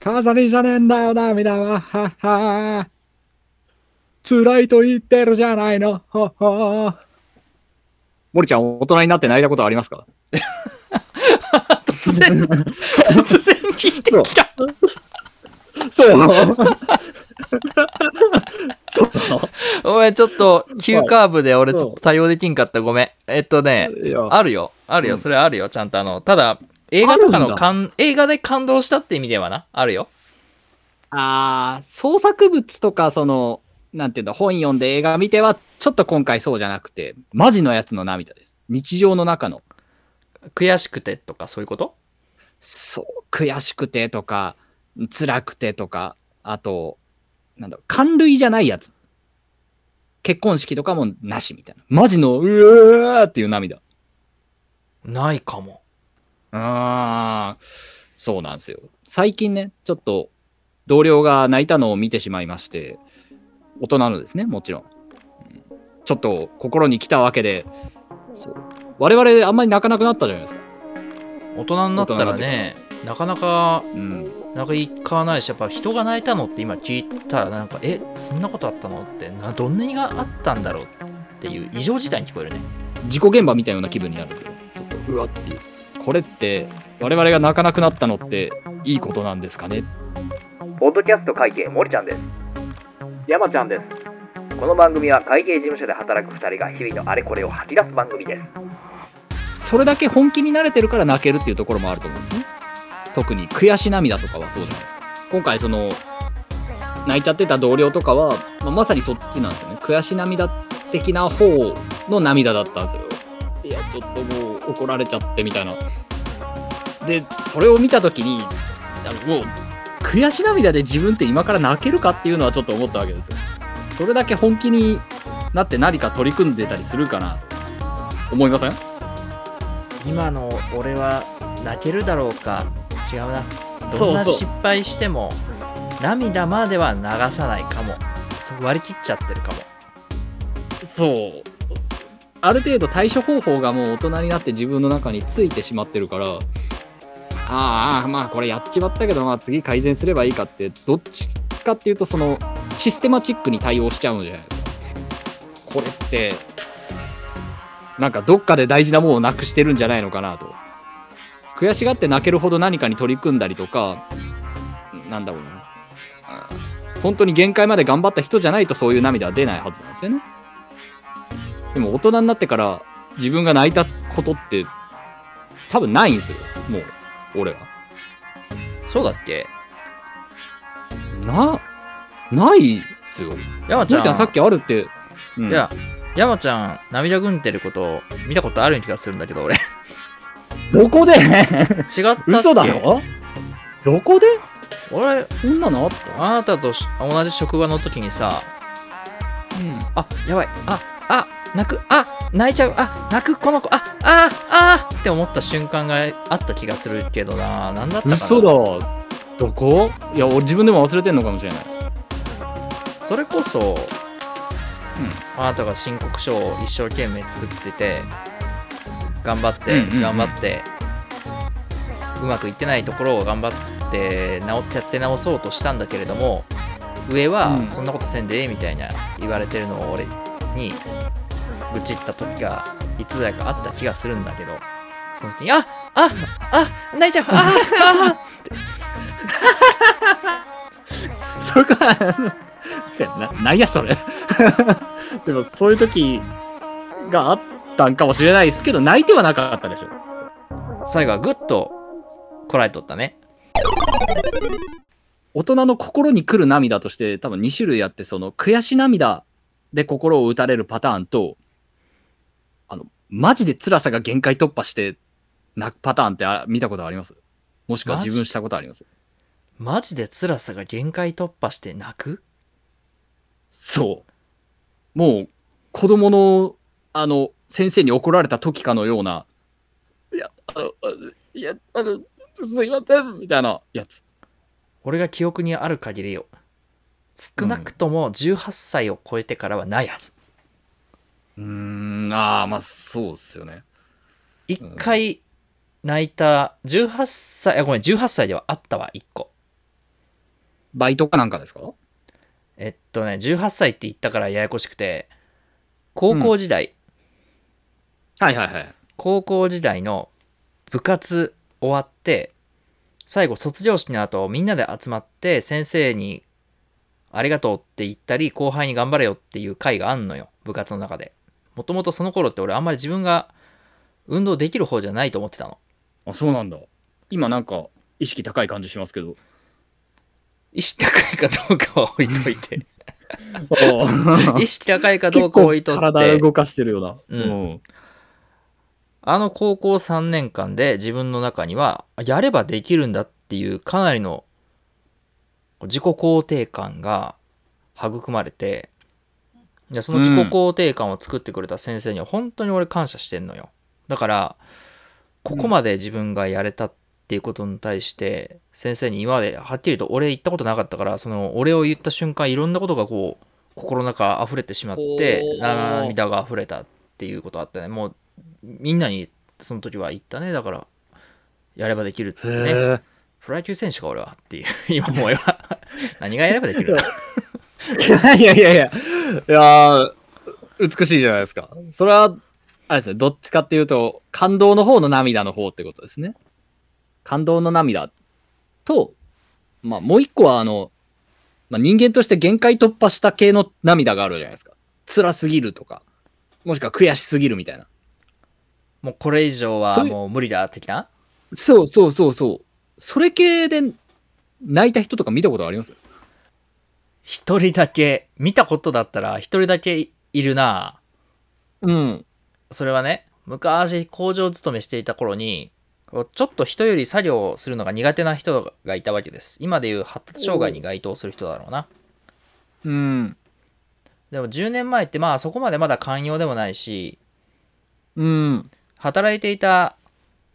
飾りじゃねえんだよ、涙は。はは辛いと言ってるじゃないの。はは森ちゃん、大人になって泣いたことありますか？突然、突然聞いてきた。そう。そうお前ちょっと急カーブで俺ちょっと対応できんかった。ごめん。えっとね、あるよ。あるよ。うんそれあるよ。ちゃんとあの、ただ、映画とかの感、映画で感動したって意味ではな？あるよ。あー創作物とか、その、なんていうんだ、本読んで映画見ては、ちょっと今回そうじゃなくて、マジのやつの涙です。日常の中の、悔しくてとかそういうこと？そう、悔しくてとか、辛くてとか、あと、なんだろう、感類じゃないやつ。結婚式とかもなしみたいな。マジの、うわーっていう涙。ないかも。あー、そうなんですよ。最近ね、ちょっと同僚が泣いたのを見てしまいまして、大人のですね、もちろんちょっと心に来たわけで、そう我々あんまり泣かなくなったじゃないですか。大人になったらね、なかなかうん。泣かないし、やっぱ人が泣いたのって今聞いたらなんか、え、そんなことあったのって、などんなにがあったんだろうっていう異常事態に聞こえるね。事故現場みたいな気分になるんですよ。ちょっと、うわっていう。これって、我々が泣かなくなったのって、いいことなんですかね？ポッドキャスト会計森ちゃんです山ちゃんです。この番組は会計事務所で働く2人が日々のあれこれを吐き出す番組ですそれだけ本気に慣れてるから泣けるっていうところもあると思うんですね。特に悔し涙とかはそうじゃないですか。今回その泣いちゃってた同僚とかは、まあまさにそっちなんですよね。悔し涙的な方の涙だったんですよ。いや、ちょっともう怒られちゃってみたいな。で、それを見たときに、あのもう悔し涙で自分って今から泣けるかっていうのはちょっと思ったわけですよ。それだけ本気になって何か取り組んでたりするかなと思いません？今の俺は泣けるだろうか違うなどんな失敗しても涙までは流さないかも割り切っちゃってるかもそう。ある程度対処方法がもう大人になって自分の中についてしまってるから、ああ、まあこれやっちまったけど、まあ次改善すればいいかって、どっちかっていうと、そのシステマチックに対応しちゃうんじゃないですか。これって、なんかどっかで大事なものをなくしてるんじゃないのかなと。悔しがって泣けるほど何かに取り組んだりとか、なんだろうな。あー本当に限界まで頑張った人じゃないとそういう涙は出ないはずなんですよね。でも大人になってから自分が泣いたことって多分ないんですよ。もう、俺は。そうだっけ？な、ないっすよ。山ちゃんちゃんさっきあるって。うんいや山ちゃん涙ぐんでること見たことある気がするんだけど俺どこで？違ったっけ？嘘だろ？どこで？俺そんなのあった？あなたとし同じ職場の時にさうん。あやばいああ泣くあ泣いちゃうあ泣くこの子あああって思った瞬間があった気がするけどな。何だったかな。嘘だ。どこ？いや、俺自分でも忘れてんのかもしれない。それこそ、あなたが申告書を一生懸命作ってて頑張って、うんうんうん。頑張ってうまくいってないところを頑張って直ってやって直そうとしたんだけれども上はうん。そんなことせんでええみたいな言われてるのを俺に愚痴った時がいつだかあった気がするんだけどその時にあああ泣いちゃうああそれか、な、なんやそれ。でもそういう時があったんかもしれないですけど、泣いてはなかったでしょ。あ最後はぐっとこらえとったね大人の心に来る涙として多分2種類あってその悔し涙で心を打たれるパターンとマジで辛さが限界突破して泣くパターンってあ見たことあります？もしくは自分したことあります？マジで辛さが限界突破して泣く？そう。もう子供のあの先生に怒られた時かのようないやあのあいやあのすいませんみたいなやつ。俺が記憶にある限りよ。少なくとも18歳を超えてからはないはずうーんああまあそうっすよね。一回泣いた18歳あごめん18歳ではあったわ1個。バイトかなんかですか？えっとね18歳って言ったからややこしくて高校時代、はいはいはい。高校時代の部活終わって最後卒業式の後みんなで集まって先生にありがとうって言ったり後輩に頑張れよっていう会があんのよ部活の中でもともとその頃って俺あんまり自分が運動できる方じゃないと思ってたのあ、そうなんだ。今なんか意識高い感じしますけど。意識高いかどうかは置いといて 意意識高いかどうかは置いとって体動かしてるような。うんあの高校3年間で自分の中にはやればできるんだっていうかなりの自己肯定感が育まれてでその自己肯定感を作ってくれた先生には本当に俺感謝してんのよ。だからここまで自分がやれたっていうことに対して先生に今まではっきりと俺言ったことなかったからその俺を言った瞬間いろんなことがこう心の中溢れてしまって涙が溢れたっていうことあったね。もうみんなにその時は言ったね。だからやればできるってへねえ。プロ野球選手か俺はっていう。今思えば。何がやればできるんだ いやいやいや、いやー美しいじゃないですか。それは、あれですね、どっちかっていうと、感動の方の涙の方ってことですね。感動の涙と、まあ、もう一個は、あの、まあ、人間として限界突破した系の涙があるじゃないですか。辛すぎるとか、もしくは悔しすぎるみたいな。もうこれ以上はもう無理だ的な？そうそうそうそう。それ系で泣いた人とか見たことあります？一人だけ見たことだったら一人だけいるなうん。それはね昔工場勤めしていた頃にちょっと人より作業をするのが苦手な人がいたわけです今でいう発達障害に該当する人だろうなうん。でも10年前ってまあそこまでまだ寛容でもないしうん。働いていた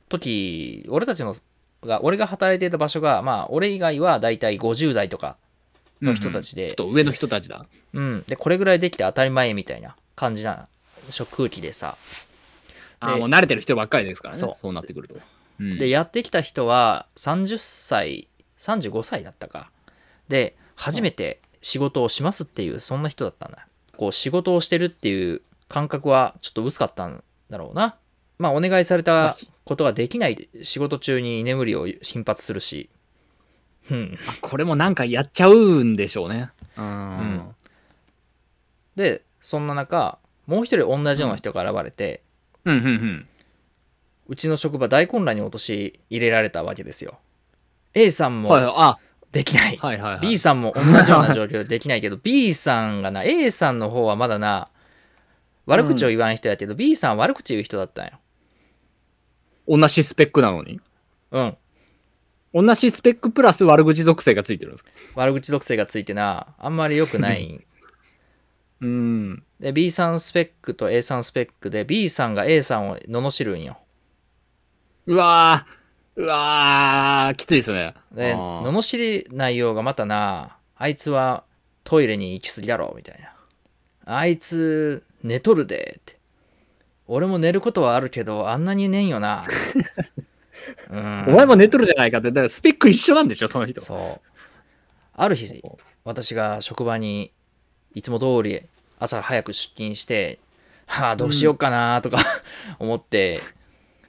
時俺たちのが俺が働いていた場所がまあ俺以外はだいたい50代とかの人たちで。ちょっ、と上の人たちだ。うん。でこれぐらいできて当たり前みたいな感じな食空気でさ。であーもう慣れてる人ばっかりですからね。そう。そうなってくると。うん。でやってきた人は30歳35歳だったか。で初めて仕事をしますっていうそんな人だったんだ。こう仕事をしてるっていう感覚はちょっと薄かったんだろうな。まあお願いされたことができない仕事中に居眠りを頻発するしうんあこれもなんかやっちゃうんでしょうね。うん。んでそんな中もう一人同じような人が現れて、うん、うん、うん。うちの職場大混乱に陥れられたわけですよ A さんはい、もあ、できない、はい、はい、はい。B さんも同じような状況でできないけど B さんがな A さんの方はまだな悪口を言わん人やけど、B さんは悪口言う人だったんよ同じスペックなのに？うん同じスペックプラス悪口属性がついてるんですか？悪口属性がついてなあんまり良くない。うん。で B さんスペックと A さんスペックで B さんが A さんを罵るんよ。うわー、うわー、きついですね。で罵り内容がまたなあいつはトイレに行き過ぎだろみたいな。あいつ寝とるでって。俺も寝ることはあるけどあんなに寝んよな。う んお前も寝とるじゃないかって、だからスペック一緒なんでしょ、その人。そう。ある日私が職場にいつも通り朝早く出勤してはあどうしようかなとか、思って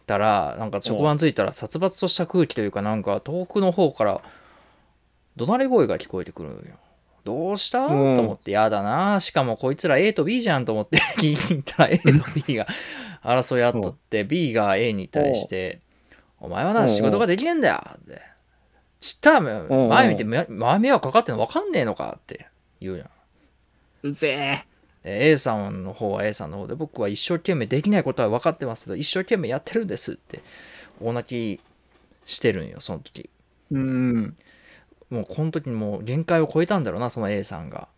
たらなんか職場に着いたら殺伐とした空気というかなんか遠くの方から怒鳴り声が聞こえてくるよ。どうした？とうん。思ってやだな。しかもこいつら A と B じゃんと思って聞いたら A と B が争い合っとって B が A に対して「お前はうなん仕事ができねえんだよ」って「ちったらうん前見てめ前迷惑かかってんの分かんねえの。か」って言うやん。うぜで A さんの方は A さんの方で僕は一生懸命できないことは分かってますけど一生懸命やってるんですって大泣きしてるんよその時。ー。うん。もうこの時にもう限界を超えたんだろうなその A さんが。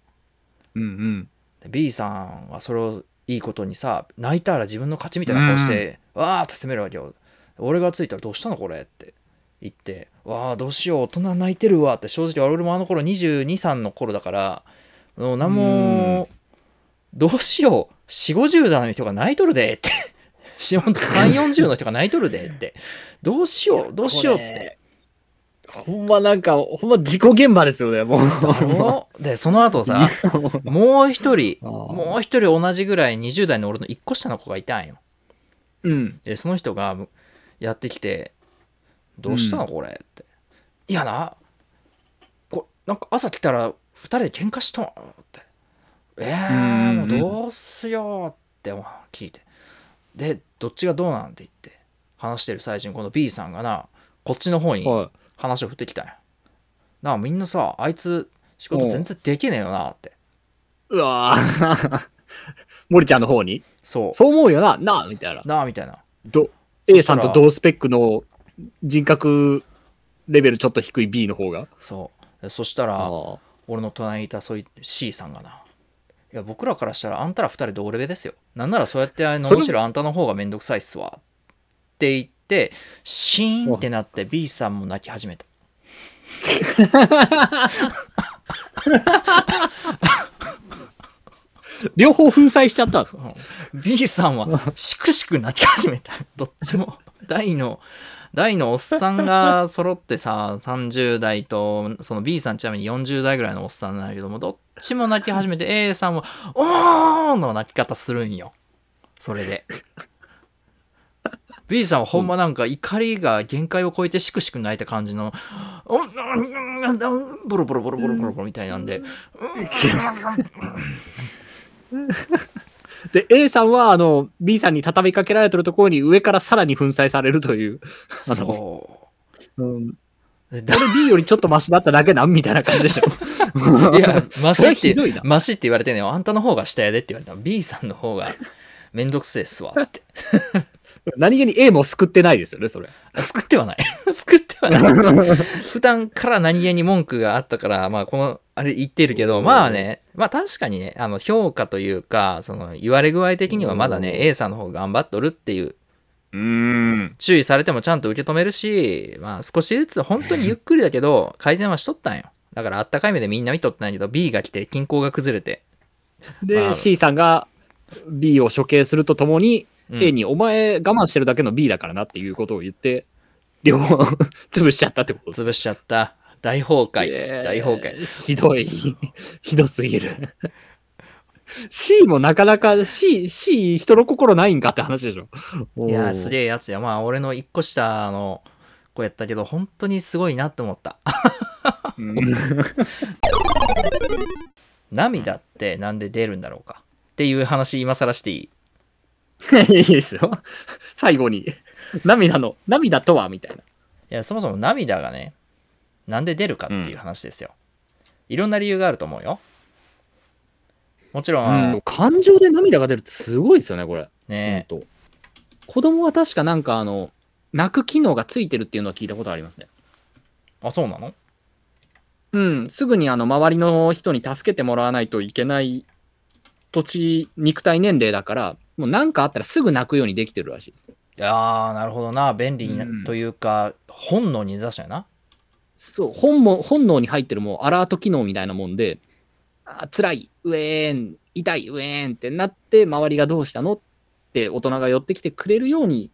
うん、うん。で B さんはそれをいいことにさ泣いたら自分の勝ちみたいな顔して、わーって責めるわけよ俺がついたらどうしたのこれって言ってわあどうしよう大人泣いてるわって正直俺もあの頃223の頃だからもう何もどうしよう4 5 0代の人が泣いとるでって。3 4 0の人が泣いとるでって。どうしようどうしようって。ほんまなんか、ほんま事故現場ですよね、もう。でその後さもう。一人ももう一人同じぐらい20代の俺の1個下の子がいたんよ。う、うん。でその人がやってきて「どうした？のこれ」って「いやな？こなんか朝来たら2人で喧嘩したの」って「えー、もうどうすよ」って聞いて。でどっちがどうなんて言って話してる最中にこの B さんがなこっちの方には話を振ってきたんや。なあみんなさあいつ仕事全然できねえよなって。い。うわぁ。森ちゃんの方に？そう。そう思うよな、なあみたいな。なあみたいな。ど A さんと同スペックの人格レベルちょっと低い B の方が。そうでそしたらあ俺の隣にいたそういう C さんがな。いや、僕らからしたらあんたら二人同レベですよ。なんならそうやって、あのむしろあんたの方がめんどくさいっすわ。って言って、シーンってなって B さんも泣き始めた。両方粉砕しちゃったんです B さんはしくしく泣き始めた。どっちも。大の、大のおっさんが 揃ってさ、30代と、その B さんちなみに40代ぐらいのおっさんなんだけども、どっちも泣き始めて、A さんは、おーんの泣き方するんよ。それで。B さんはほんまなんか怒りが限界を超えてしくしく泣いた感じの、うんうんうんボロボロボロボロボロボロみたいなんで、で、A さんは、あの、B さんに畳みかけられてるところに上からさらに粉砕されるという。あのそう。うん。でこれ B よりちょっとマシだっただけなんみたいな感じでしょ。いや、マシってマシって言われてんねんあんたの方が下やでって言われたの B さんの方がめんどくせえっすわって。何気に A も救ってないですよね、それ。救ってはない。救ってはない。普段から何気に文句があったから、まあ、この、あれ言ってるけど、まあね、まあ確かにね、あの、評価というか、その、言われ具合的にはまだね、A さんの方が頑張っとるっていう、うーん。注意されてもちゃんと受け止めるし、まあ少しずつ本当にゆっくりだけど、改善はしとったんよ。だからあったかい目でみんな見とったんやけど、B が来て均衡が崩れて、で、まあ C さんが B を処刑するとともに、うん A にお前我慢してるだけの B だからなっていうことを言って、両方 潰しちゃったってこと。潰しちゃった。大崩壊。えー大崩壊。ひどい。ひどすぎる。C もなかなか C、C 人の心ないんかって話でしょ。いやー、すえ。げえやつや。まあ、俺の一個下の子やったけど、本当にすごいなって思った。うん 涙ってなんで出るんだろうかっていう話今更していい？いいですよ。最後に、涙の、涙とはみたいな。いや、そもそも涙がね、なんで出るかっていう話ですよ。いろんな理由があると思うよ。もちろん、あの感情で涙が出るってすごいですよね、これ。ねほんと子供は確かなんかあの、泣く機能がついてるっていうのは聞いたことありますね。あ、そうなの？うん、すぐにあの周りの人に助けてもらわないといけない土地、肉体年齢だから、もう何かあったらすぐ泣くようにできてるらしいです。いやー、なるほどな。便利にな、うんというか、本能に根ざしたよな。そう、本も本能に入ってるもうアラート機能みたいなもんで、あ辛い、うえーん、痛い、うえーんってなって、周りがどうしたのって大人が寄ってきてくれるように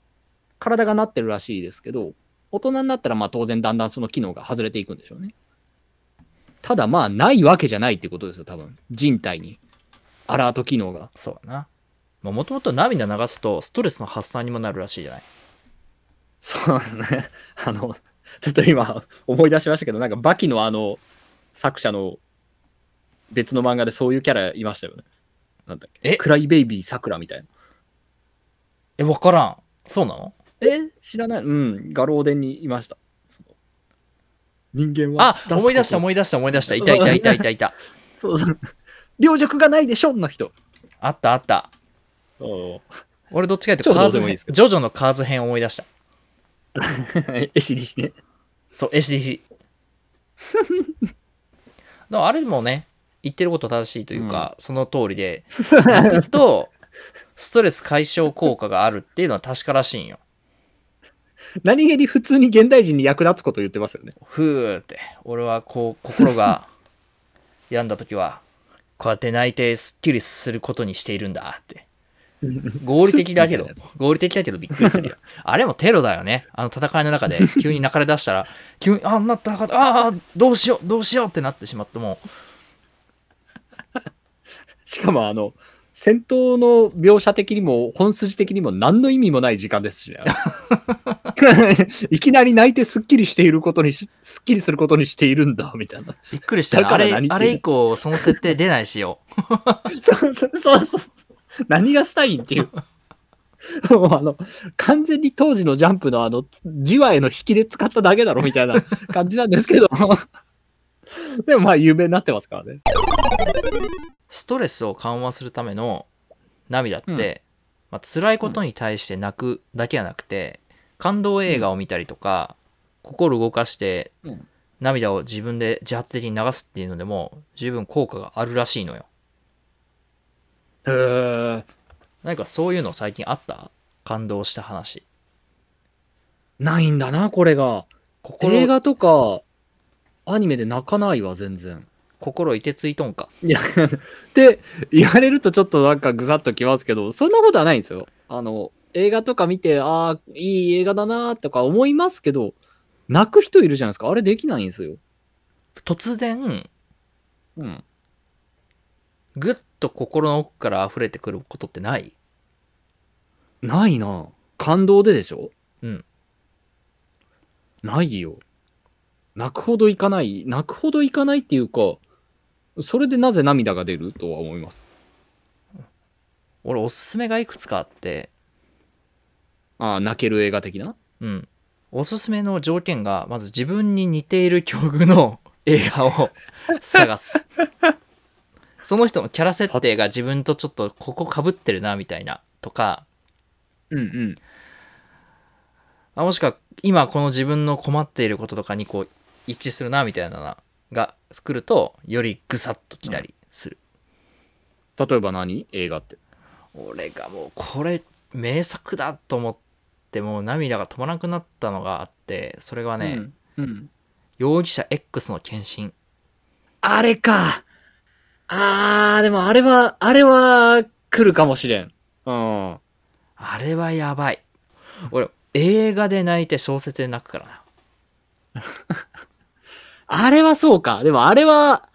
体がなってるらしいですけど、大人になったらまあ当然だんだんその機能が外れていくんでしょうね。ただまあないわけじゃないってことですよ、多分。人体に。アラート機能が。そうだな。もともと涙流すとストレスの発散にもなるらしいじゃない？そうね。あの、ちょっと今思い出しましたけど、なんかバキのあの作者の別の漫画でそういうキャラいましたよね。なんだっけ？え？クライベイビーさくらみたいな。え、わからん。そうなの？え？知らないうん、画廊伝にいました。人間はあ、思い出したい思い出した思い出した。いたいたいたいたいた。そうそう。両辱がないでしょの人。あったあった。お俺どっちかっていうと超カーズジョジョのカーズ編思い出した。絵師にして。そう、SDC。だからあれもね、言ってること正しいというか、その通りで、泣くとストレス解消効果があるっていうのは確からしいんよ。何気に普通に現代人に役立つこと言ってますよね。ふーって、俺はこう、心が病んだ時は、こうやって泣いてスッキリすることにしているんだって。合理的だけど、合理的だけどびっくりするよ。あれもテロだよね。あの戦いの中で 急に泣かれ出したら、急に、あんな戦い、ああ、どうしよう、どうしようってなってしまっても、しかもあの、戦闘の描写的にも本筋的にも何の意味もない時間ですしね。いきなり泣いてスッキリしていることにし、スッキリすることにしているんだ、みたいな。びっくりしたよだからあれあれ以降、その設定出ないしよ。そうそうそうそう。何がしたいんっていう。もうあの、完全に当時のジャンプのあの、じわへの引きで使っただけだろみたいな 感じなんですけど。でもまあ有名になってますからね。ストレスを緩和するための涙って、うんまあ辛いことに対して泣くだけじゃなくて、感動映画を見たりとか、心動かしてうん涙を自分で自発的に流すっていうのでも十分効果があるらしいのよ。へー何かそういうの最近あった？感動した話。ないんだな、これが。心映画とか、アニメで泣かないわ、全然。心いてついとんか？いや、って言われるとちょっとなんかぐさっときますけど、そんなことはないんですよ。あの、映画とか見て、ああ、いい映画だなとか思いますけど、泣く人いるじゃないですか。あれできないんですよ。突然、うん。ぐっと心の奥から溢れてくることってない？ないな感動ででしょ？うん。ないよ。泣くほどいかない。泣くほどいかないっていうか、それでなぜ涙が出るとは思います？俺おすすめがいくつかあって、ああ、泣ける映画的な？うん。おすすめの条件が、まず自分に似ている境遇の映画を探す。その人のキャラ設定が自分とちょっとここ被ってるなみたいなとか、うんうん。あもしくは今この自分の困っていることとかにこう一致するなみたいなのが来ると、よりぐさっときたりする。例えば何？映画って。俺がもうこれ名作だと思ってもう涙が止まらなくなったのがあって、それがね、うん。うん。容疑者 X の献身。あれか。あー、でもあれは、あれは来るかもしれん。うん。あれはやばい。俺、映画で泣いて小説で泣くからな。あれはそうか。でもあれは、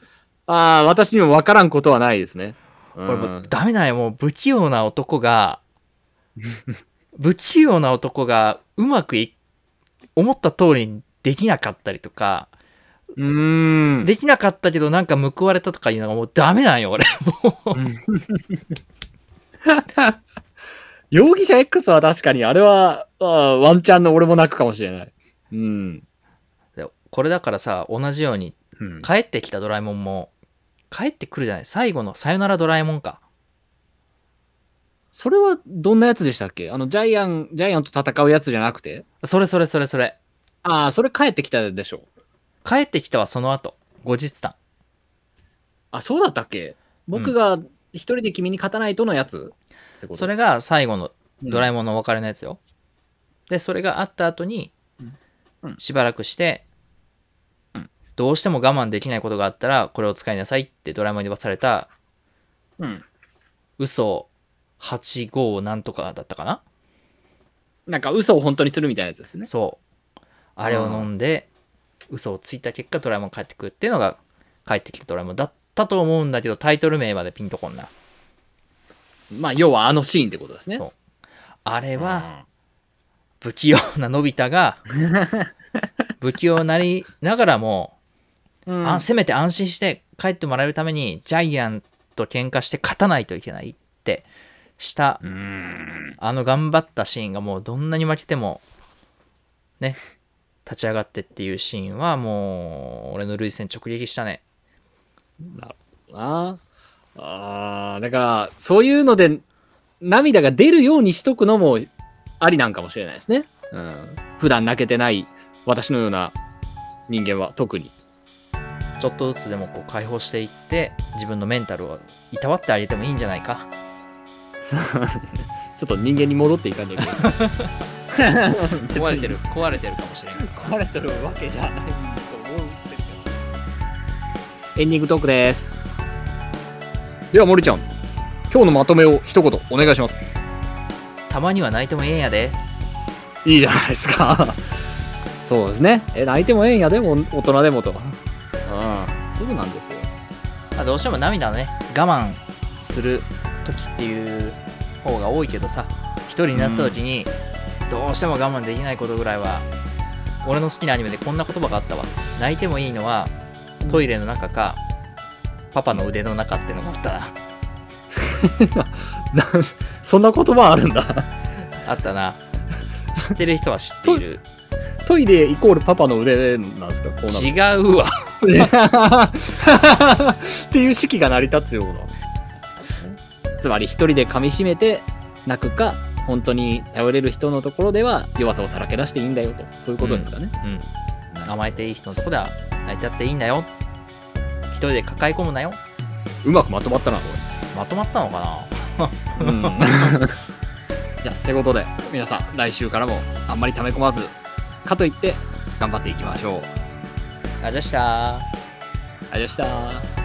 あー私にも分からんことはないですね。う俺もうん、ダメだよ。もう不器用な男が、不器用な男がうまくい、思った通りにできなかったりとか、うーん。できなかったけどなんか報われたとかいうのがもうダメなんよ、俺。もう容疑者 X は確かに、あれは、あーワンチャンの俺も泣くかもしれない。うん。でこれだからさ、同じように、うん、帰ってきたドラえもんも、帰ってくるじゃない。最後のさよならドラえもんか。それはどんなやつでしたっけ？あの、ジャイアン、ジャイアンと戦うやつじゃなくて？それそれそれそれ。ああ、それ帰ってきたでしょ。帰ってきたはその後、後日談。あ、そうだったっけ？僕が一人で君に勝たないとのやつってこと？それが最後のドラえももんのお別れのやつよ。で、それがあった後にしばらくして、うんどうしても我慢できないことがあったら、これを使いなさいってドラえもんに言わされた、ん。うん。嘘85なんとかだったかな？なんか嘘を本当にするみたいなやつですね。そう。あれを飲んで、嘘をついた結果、ドラえもん帰ってくるっていうのが、帰ってきたドラえもんだったと思うんだけど、タイトル名までピンとこんな。まあ、要はあのシーンってことですね。そうあれでは、不器用なのび太が、不器用になりながらも、うん、あせめて安心して帰ってもらえるためにジャイアンと喧嘩して勝たないといけないってしたうん。あの頑張ったシーンがもうどんなに負けてもね立ち上がってっていうシーンはもう俺の涙腺直撃したねああーだから、そういうので涙が出るようにしとくのもありなんかもしれないですね。うん。普段泣けてない私のような人間は特に。ちょっとずつでもこう解放していって自分のメンタルをいたわってあげてもいいんじゃないか ちょっと人間に戻っていかなきゃいけない。壊れてる。壊れてるかもしれない壊れてるわけじゃないと思うんですけど。エンディングトークです。では、森ちゃん、今日のまとめを一言お願いします。たまには泣いてもええんやで。いいじゃないですか。そうですね。え泣いてもええんやでも大人でもと。うんそうなんですよ。まあどうしても涙をね我慢する時っていう方が多いけどさ一人になった時にどうしても我慢できないことぐらいは俺の好きなアニメでこんな言葉があったわ。泣いてもいいのはトイレの中かパパの腕の中ってのがあった。ななそんな言葉あるんだ。あったな。知ってる人は知っている。トイレイコールパパの腕なんですか？こうな違うわ。る っていう式が成り立つような。つまり一人で噛みしめて泣くか本当に頼れる人のところでは弱さをさらけ出していいんだよと。そういうことですかね、うん。甘えていい人のとこでは泣いてやっていいんだよ一人で抱え込むなよ。うまくまとまったなこまとまったのかな？れ、うん、じゃあってことで皆さん来週からもあんまり溜め込まずかといって頑張っていきましょう。あじゃあした。ありがとうございました